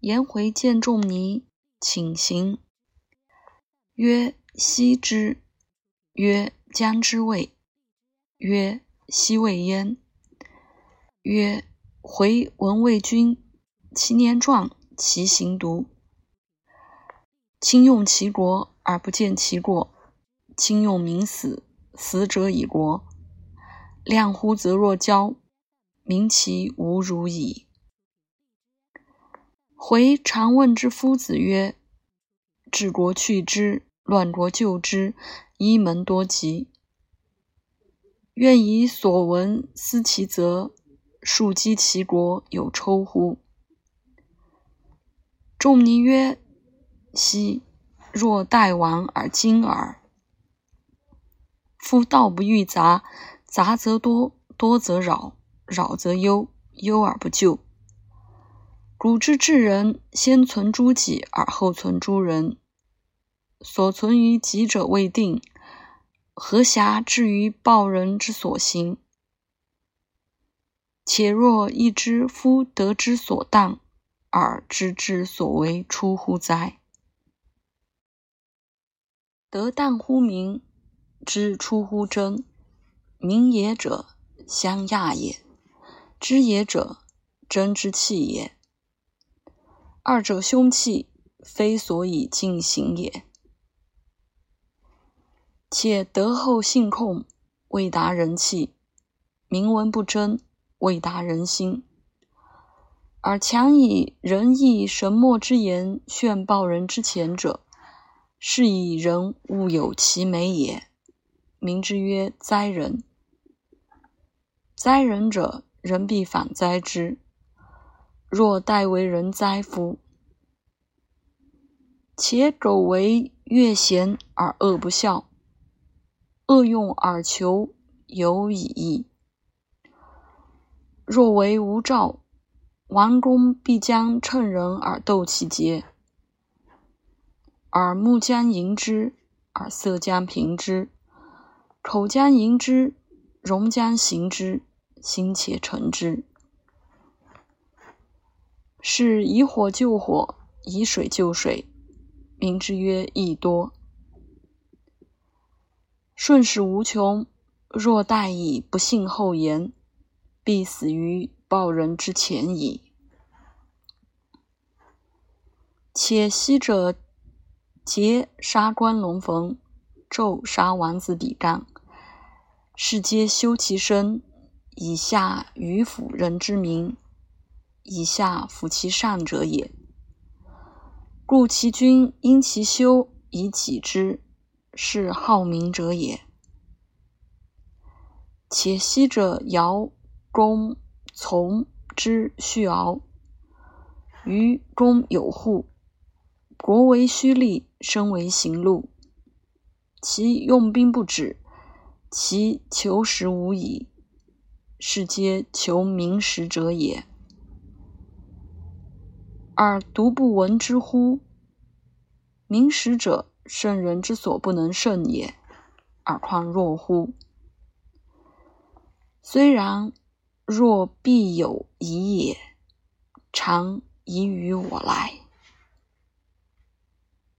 颜回见仲尼，请行。曰：“昔之。”曰：“将之谓。”曰：“昔未焉。”曰：“回闻魏君，其年壮，其行独。轻用其国而不见其过，轻用民死，死者以国。量乎则若骄，民其无如矣。”回常问之夫子曰：“治国去之，乱国救之，一门多疾。愿以所闻思其责，庶几其国有抽乎？”仲尼曰：“昔！若待王而今耳。夫道不欲杂，杂则多，多则扰，扰则忧，忧而不救。古之治人，先存诸己而后存诸人。所存于己者未定，何暇至于报人之所行？且若一知夫得之所当。”而知之所为出乎哉？得当乎民，知出乎真。民也者，相亚也；知也者，真之气也。二者凶器，非所以尽行也。且德厚信控，未达人气；明文不争，未达人心。而强以仁义神墨之言炫报人之前者，是以人物有其美也。名之曰哉人。哉人者，人必反哉之。若待为人哉夫？且苟为乐贤而恶不孝，恶用而求有以义。若为无兆。王公必将乘人而斗其节，耳目将迎之，而色将平之，口将迎之，容将行之，心且成之。是以火救火，以水救水，名之曰益多。顺势无穷，若待以不信后言，必死于。报人之前矣。且昔者桀杀关龙逢，纣杀王子比干，是皆修其身，以下于辅人之名，以下辅其上者也。故其君因其修以己之，是好名者也。且昔者尧公。从之序敖，于公有户，国为虚利，身为行路。其用兵不止，其求食无已，是皆求名食者也。而独不闻之乎？明识者，圣人之所不能胜也，而况若乎？虽然。若必有疑也，常疑于我来。